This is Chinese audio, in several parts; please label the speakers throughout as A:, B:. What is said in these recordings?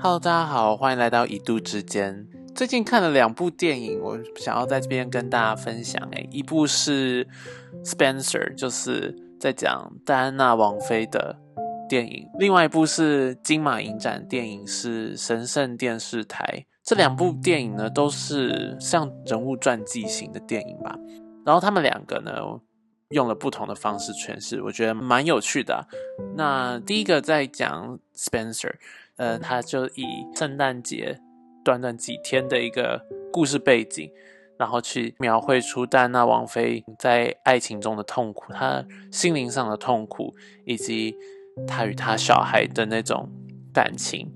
A: Hello，大家好，欢迎来到一度之间。最近看了两部电影，我想要在这边跟大家分享。诶，一部是《Spencer》，就是在讲戴安娜王妃的电影；另外一部是金马影展电影，是神圣电视台。这两部电影呢，都是像人物传记型的电影吧。然后他们两个呢，用了不同的方式诠释，我觉得蛮有趣的。那第一个在讲 Spencer。呃，他就以圣诞节短短几天的一个故事背景，然后去描绘出戴安娜王妃在爱情中的痛苦，她心灵上的痛苦，以及她与她小孩的那种感情。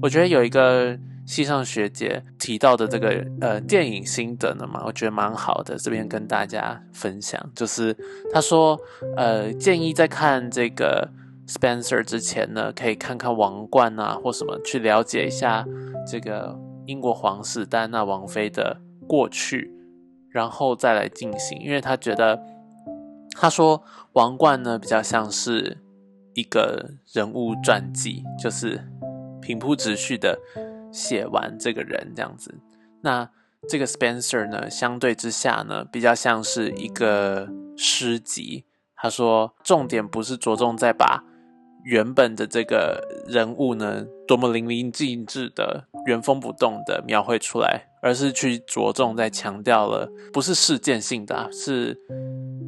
A: 我觉得有一个西上学姐提到的这个呃电影心得呢嘛，我觉得蛮好的，这边跟大家分享，就是他说呃建议在看这个。Spencer 之前呢，可以看看王冠啊，或什么去了解一下这个英国皇室戴安娜王妃的过去，然后再来进行。因为他觉得，他说王冠呢比较像是一个人物传记，就是平铺直叙的写完这个人这样子。那这个 Spencer 呢，相对之下呢，比较像是一个诗集。他说重点不是着重在把。原本的这个人物呢，多么淋漓尽致的、原封不动的描绘出来，而是去着重在强调了，不是事件性的啊，是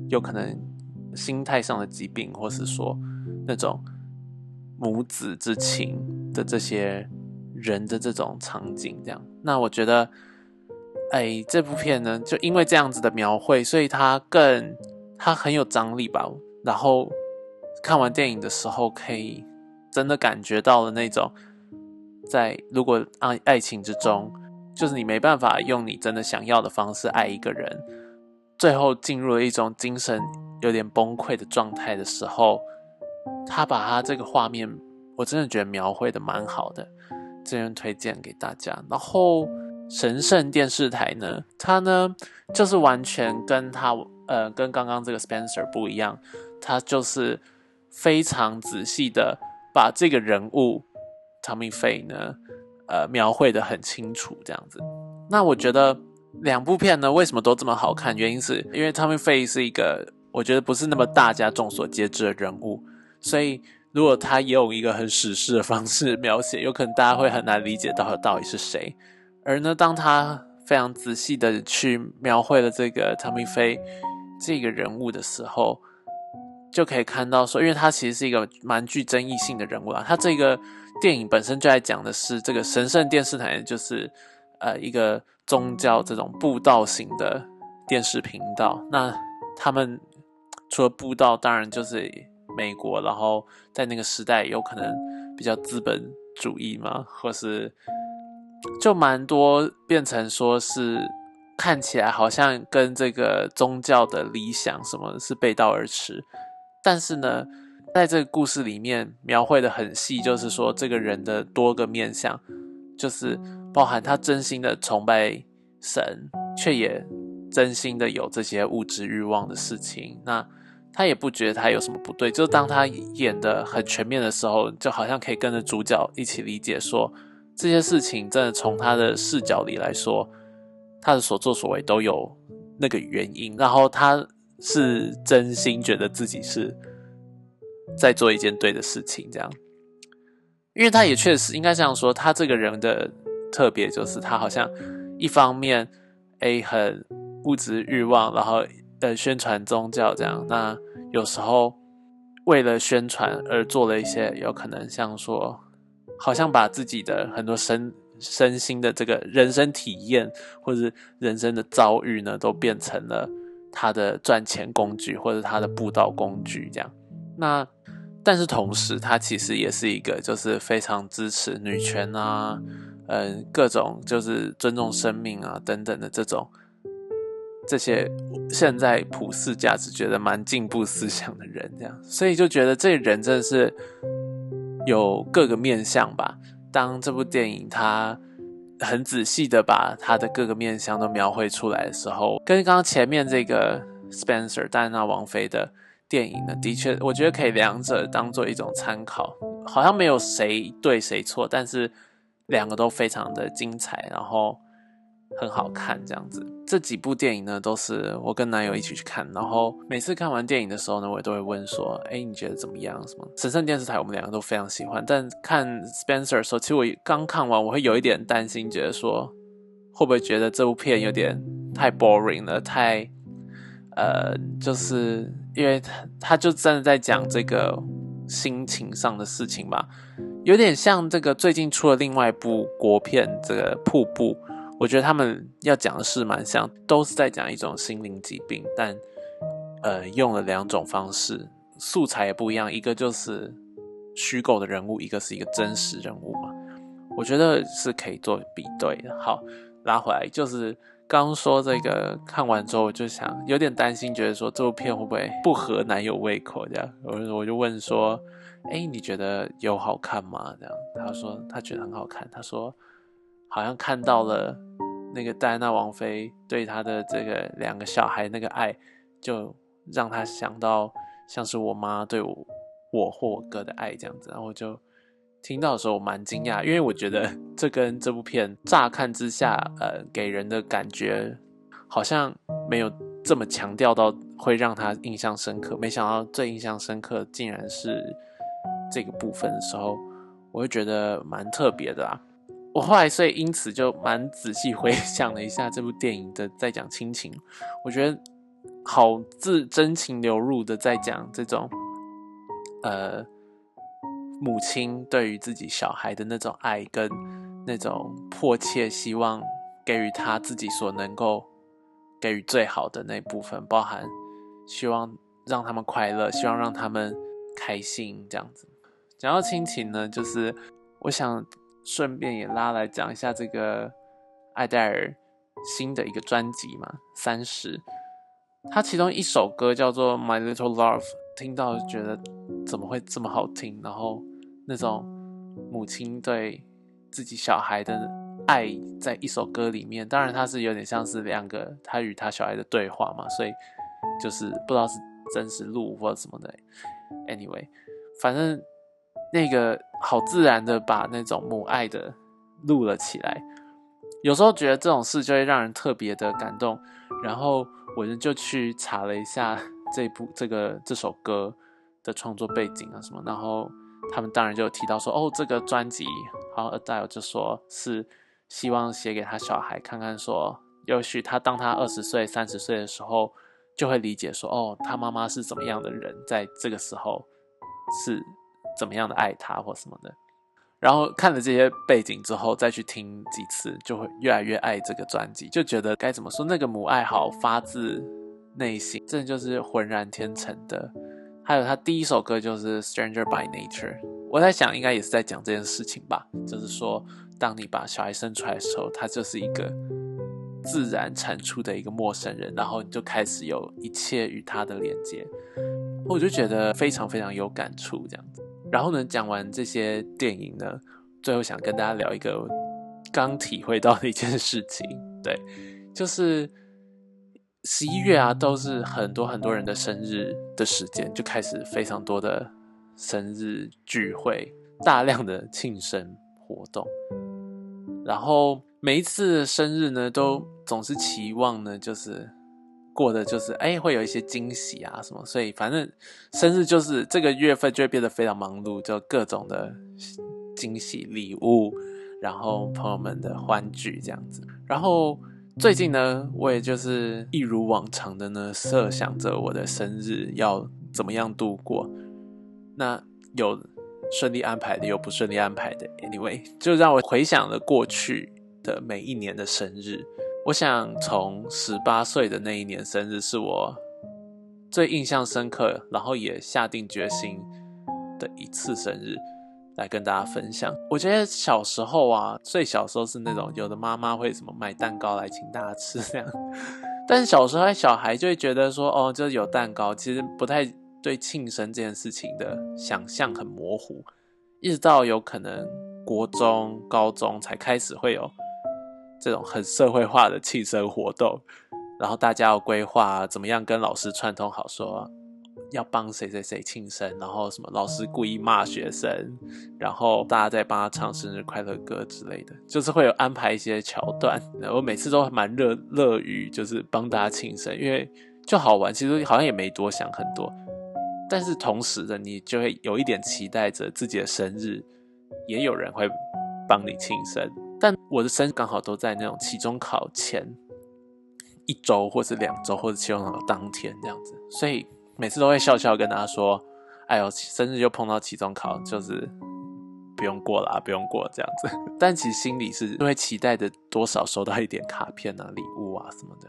A: 有可能心态上的疾病，或是说那种母子之情的这些人的这种场景，这样。那我觉得，哎，这部片呢，就因为这样子的描绘，所以它更它很有张力吧，然后。看完电影的时候，可以真的感觉到了那种，在如果爱爱情之中，就是你没办法用你真的想要的方式爱一个人，最后进入了一种精神有点崩溃的状态的时候，他把他这个画面，我真的觉得描绘的蛮好的，这边推荐给大家。然后神圣电视台呢，它呢就是完全跟他呃跟刚刚这个 Spencer 不一样，它就是。非常仔细的把这个人物 Tommy Faye 呢，呃，描绘的很清楚，这样子。那我觉得两部片呢，为什么都这么好看？原因是因为 Tommy Faye 是一个我觉得不是那么大家众所皆知的人物，所以如果他也用一个很史诗的方式描写，有可能大家会很难理解到他到底是谁。而呢，当他非常仔细的去描绘了这个 Tommy Faye 这个人物的时候，就可以看到说，因为他其实是一个蛮具争议性的人物啊。他这个电影本身就在讲的是这个神圣电视台，就是呃一个宗教这种布道型的电视频道。那他们除了布道，当然就是美国，然后在那个时代有可能比较资本主义嘛，或是就蛮多变成说是看起来好像跟这个宗教的理想什么是背道而驰。但是呢，在这个故事里面描绘的很细，就是说这个人的多个面相，就是包含他真心的崇拜神，却也真心的有这些物质欲望的事情。那他也不觉得他有什么不对，就当他演的很全面的时候，就好像可以跟着主角一起理解，说这些事情真的从他的视角里来说，他的所作所为都有那个原因，然后他。是真心觉得自己是在做一件对的事情，这样，因为他也确实应该这样说，他这个人的特别就是他好像一方面 A 很物质欲望，然后呃宣传宗教这样，那有时候为了宣传而做了一些有可能像说，好像把自己的很多身身心的这个人生体验或者人生的遭遇呢，都变成了。他的赚钱工具或者他的布道工具，这样。那但是同时，他其实也是一个就是非常支持女权啊，嗯，各种就是尊重生命啊等等的这种这些现在普世价值觉得蛮进步思想的人，这样。所以就觉得这人真的是有各个面相吧。当这部电影它。很仔细的把他的各个面相都描绘出来的时候，跟刚刚前面这个 Spencer 戴安娜王妃的电影呢，的确，我觉得可以两者当做一种参考。好像没有谁对谁错，但是两个都非常的精彩，然后很好看这样子。这几部电影呢，都是我跟男友一起去看，然后每次看完电影的时候呢，我也都会问说：“哎，你觉得怎么样？”什么神圣电视台，我们两个都非常喜欢。但看 Spencer 的时候，其实我刚看完，我会有一点担心，觉得说会不会觉得这部片有点太 boring 了，太呃，就是因为他他就真的在讲这个心情上的事情吧。有点像这个最近出了另外一部国片，这个瀑布，我觉得他们要讲的是蛮像，都是在讲一种心灵疾病，但呃用了两种方式，素材也不一样，一个就是虚构的人物，一个是一个真实人物嘛，我觉得是可以做比对的。好，拉回来就是。刚说这个看完之后，我就想有点担心，觉得说这部片会不会不合男友胃口？这样，我我就问说：“哎，你觉得有好看吗？”这样，他说他觉得很好看。他说好像看到了那个戴安娜王妃对她的这个两个小孩那个爱，就让他想到像是我妈对我我或我哥的爱这样子，然后就。听到的时候我蛮惊讶，因为我觉得这跟这部片乍看之下，呃，给人的感觉好像没有这么强调到会让他印象深刻。没想到最印象深刻竟然是这个部分的时候，我会觉得蛮特别的啦。我后来所以因此就蛮仔细回 想了一下这部电影的在讲亲情，我觉得好自真情流露的在讲这种，呃。母亲对于自己小孩的那种爱，跟那种迫切希望给予他自己所能够给予最好的那部分，包含希望让他们快乐，希望让他们开心，这样子。讲到亲情呢，就是我想顺便也拉来讲一下这个艾黛尔新的一个专辑嘛，三十，他其中一首歌叫做《My Little Love》。听到觉得怎么会这么好听？然后那种母亲对自己小孩的爱，在一首歌里面，当然它是有点像是两个他与他小孩的对话嘛，所以就是不知道是真实录或者什么的。Anyway，反正那个好自然的把那种母爱的录了起来。有时候觉得这种事就会让人特别的感动，然后我就去查了一下。这部这个这首歌的创作背景啊什么，然后他们当然就提到说，哦，这个专辑，然后 Adele 就说是希望写给他小孩看看，说也许他当他二十岁、三十岁的时候，就会理解说，哦，他妈妈是怎么样的人，在这个时候是怎么样的爱他或什么的。然后看了这些背景之后，再去听几次，就会越来越爱这个专辑，就觉得该怎么说，那个母爱好发自。内心，真的就是浑然天成的。还有他第一首歌就是《Stranger by Nature》，我在想应该也是在讲这件事情吧。就是说，当你把小孩生出来的时候，他就是一个自然产出的一个陌生人，然后你就开始有一切与他的连接。我就觉得非常非常有感触这样子。然后呢，讲完这些电影呢，最后想跟大家聊一个刚体会到的一件事情，对，就是。十一月啊，都是很多很多人的生日的时间，就开始非常多的生日聚会，大量的庆生活动。然后每一次生日呢，都总是期望呢，就是过的就是哎，会有一些惊喜啊什么。所以反正生日就是这个月份就会变得非常忙碌，就各种的惊喜礼物，然后朋友们的欢聚这样子，然后。最近呢，我也就是一如往常的呢，设想着我的生日要怎么样度过。那有顺利安排的，有不顺利安排的。Anyway，就让我回想了过去的每一年的生日。我想从十八岁的那一年生日是我最印象深刻，然后也下定决心的一次生日。来跟大家分享，我觉得小时候啊，最小时候是那种有的妈妈会什么买蛋糕来请大家吃这样，但是小时候小孩就会觉得说，哦，就是有蛋糕，其实不太对庆生这件事情的想象很模糊，一直到有可能国中、高中才开始会有这种很社会化的庆生活动，然后大家要规划怎么样跟老师串通好说。要帮谁谁谁庆生，然后什么老师故意骂学生，然后大家在帮他唱生日快乐歌之类的，就是会有安排一些桥段。我每次都蛮乐乐于就是帮大家庆生，因为就好玩，其实好像也没多想很多。但是同时的，你就会有一点期待着自己的生日，也有人会帮你庆生。但我的生日刚好都在那种期中考前一周，或者两周，或者期中考当天这样子，所以每次都会笑笑跟大家说：“哎呦，生日又碰到期中考，就是不用过了，不用过这样子。”但其实心里是因为期待的多少收到一点卡片啊、礼物啊什么的。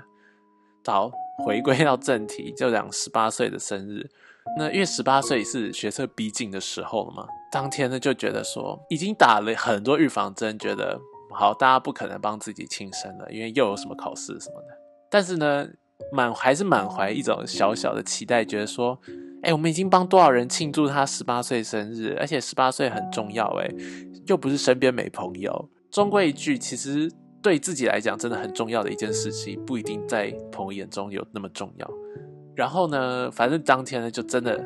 A: 好，回归到正题，就讲十八岁的生日。那因为十八岁是学测逼近的时候了嘛，当天呢就觉得说已经打了很多预防针，觉得好，大家不可能帮自己庆生了，因为又有什么考试什么的。但是呢，满还是满怀一种小小的期待，觉得说，哎，我们已经帮多少人庆祝他十八岁生日，而且十八岁很重要，哎，又不是身边没朋友。终归一句，其实对自己来讲真的很重要的一件事情，不一定在朋友眼中有那么重要。然后呢，反正当天呢，就真的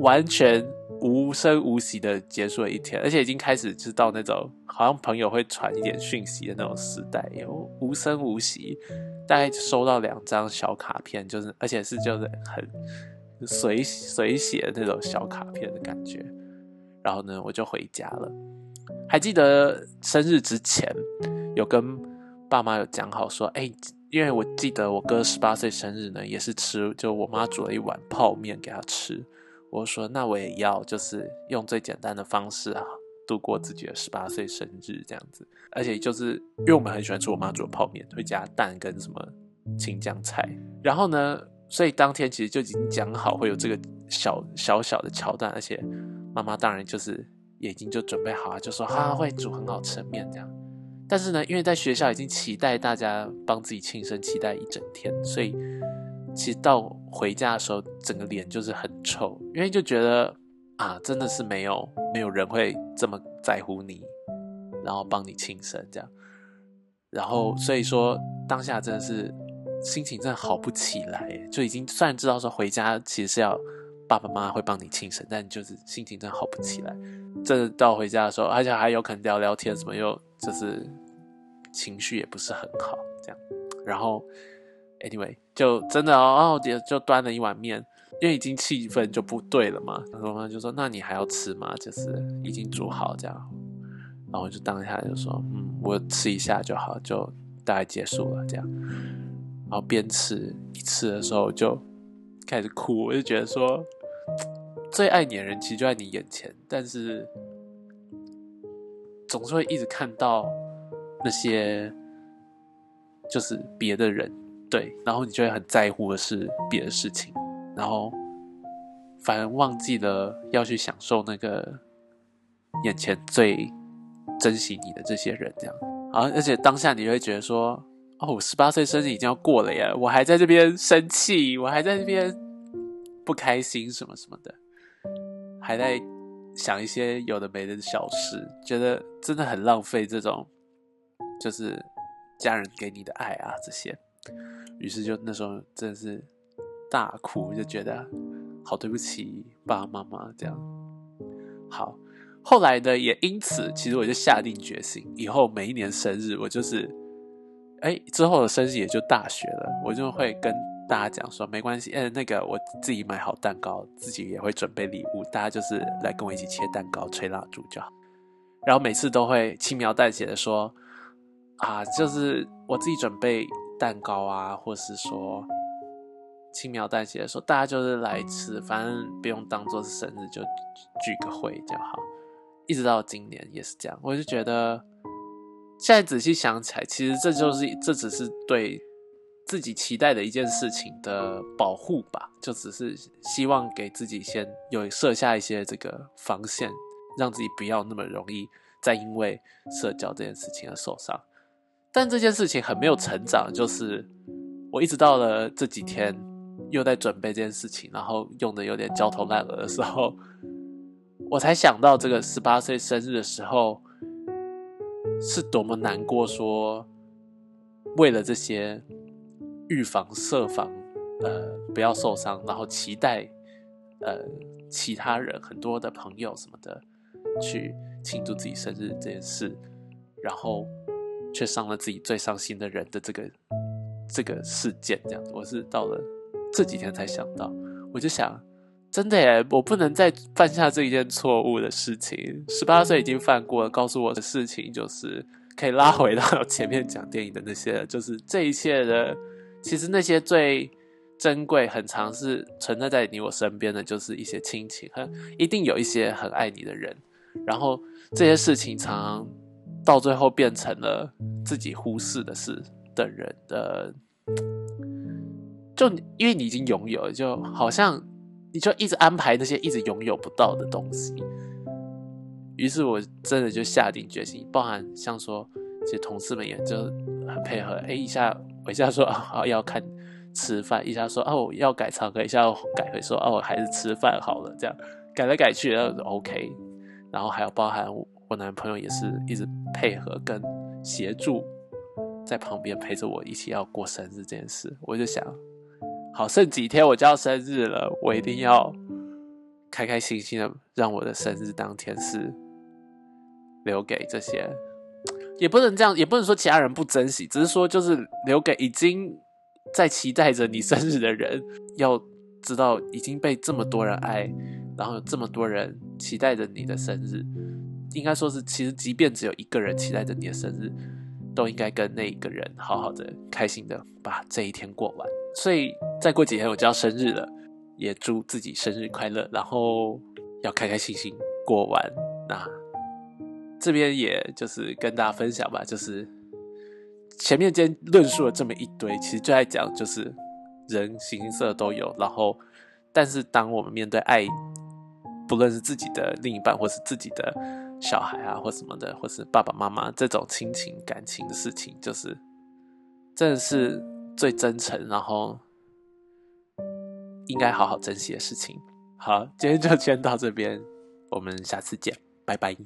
A: 完全无声无息的结束了一天，而且已经开始知道那种好像朋友会传一点讯息的那种时代，有无声无息，大概收到两张小卡片，就是而且是就是很随随写的那种小卡片的感觉。然后呢，我就回家了。还记得生日之前有跟爸妈有讲好说，哎。因为我记得我哥十八岁生日呢，也是吃就我妈煮了一碗泡面给他吃。我说那我也要，就是用最简单的方式啊，度过自己的十八岁生日这样子。而且就是因为我们很喜欢吃我妈煮的泡面，会加蛋跟什么青江菜。然后呢，所以当天其实就已经讲好会有这个小小小的桥段，而且妈妈当然就是也已经就准备好了，就说她会煮很好吃的面这样。但是呢，因为在学校已经期待大家帮自己庆生，期待一整天，所以其实到回家的时候，整个脸就是很臭，因为就觉得啊，真的是没有没有人会这么在乎你，然后帮你庆生这样，然后所以说当下真的是心情真的好不起来，就已经虽然知道说回家其实是要爸爸妈妈会帮你庆生，但就是心情真的好不起来。真的到回家的时候，而且还有可能聊聊天什么，又就是情绪也不是很好，这样。然后，anyway，就真的哦，就就端了一碗面，因为已经气氛就不对了嘛。然后妈就说：“那你还要吃吗？就是已经煮好这样。”然后我就当下就说：“嗯，我吃一下就好，就大概结束了这样。”然后边吃一吃的时候就开始哭，我就觉得说。最爱你的人其实就在你眼前，但是总是会一直看到那些就是别的人，对，然后你就会很在乎的是别的事情，然后反而忘记了要去享受那个眼前最珍惜你的这些人，这样啊，而且当下你会觉得说，哦，我十八岁生日已经要过了耶，我还在这边生气，我还在这边不开心，什么什么的。还在想一些有的没的小事，觉得真的很浪费这种，就是家人给你的爱啊这些。于是就那时候真的是大哭，就觉得好对不起爸爸妈妈这样。好，后来呢也因此，其实我就下定决心，以后每一年生日我就是，哎之后的生日也就大学了，我就会跟。大家讲说没关系，嗯，那个我自己买好蛋糕，自己也会准备礼物，大家就是来跟我一起切蛋糕、吹蜡烛就好。然后每次都会轻描淡写的说，啊，就是我自己准备蛋糕啊，或是说轻描淡写的说，大家就是来吃，反正不用当做是生日，就聚个会就好。一直到今年也是这样，我就觉得现在仔细想起来，其实这就是这只是对。自己期待的一件事情的保护吧，就只是希望给自己先有设下一些这个防线，让自己不要那么容易再因为社交这件事情而受伤。但这件事情很没有成长，就是我一直到了这几天又在准备这件事情，然后用的有点焦头烂额的时候，我才想到这个十八岁生日的时候是多么难过，说为了这些。预防、设防，呃，不要受伤，然后期待呃其他人很多的朋友什么的去庆祝自己生日这件事，然后却伤了自己最伤心的人的这个这个事件，这样子，我是到了这几天才想到，我就想，真的耶，我不能再犯下这一件错误的事情。十八岁已经犯过了，告诉我的事情就是可以拉回到前面讲电影的那些，就是这一切的，其实那些最。珍贵很长是存在在你我身边的，就是一些亲情，很一定有一些很爱你的人，然后这些事情常常到最后变成了自己忽视的事的人的，就因为你已经拥有，就好像你就一直安排那些一直拥有不到的东西，于是我真的就下定决心，包含像说，其实同事们也就很配合，哎，一下我一下说啊要看。吃饭一下说哦要改唱歌，一下改回说哦还是吃饭好了，这样改来改去然后 OK，然后还有包含我男朋友也是一直配合跟协助在旁边陪着我一起要过生日这件事，我就想好剩几天我就要生日了，我一定要开开心心的让我的生日当天是留给这些，也不能这样，也不能说其他人不珍惜，只是说就是留给已经。在期待着你生日的人，要知道已经被这么多人爱，然后有这么多人期待着你的生日，应该说是，其实即便只有一个人期待着你的生日，都应该跟那一个人好好的、开心的把这一天过完。所以再过几天我就要生日了，也祝自己生日快乐，然后要开开心心过完。那这边也就是跟大家分享吧，就是。前面间论述了这么一堆，其实就在讲，就是人形形色都有，然后，但是当我们面对爱，不论是自己的另一半，或是自己的小孩啊，或什么的，或是爸爸妈妈这种亲情感情的事情，就是真的是最真诚，然后应该好好珍惜的事情。好，今天就先到这边，我们下次见，拜拜。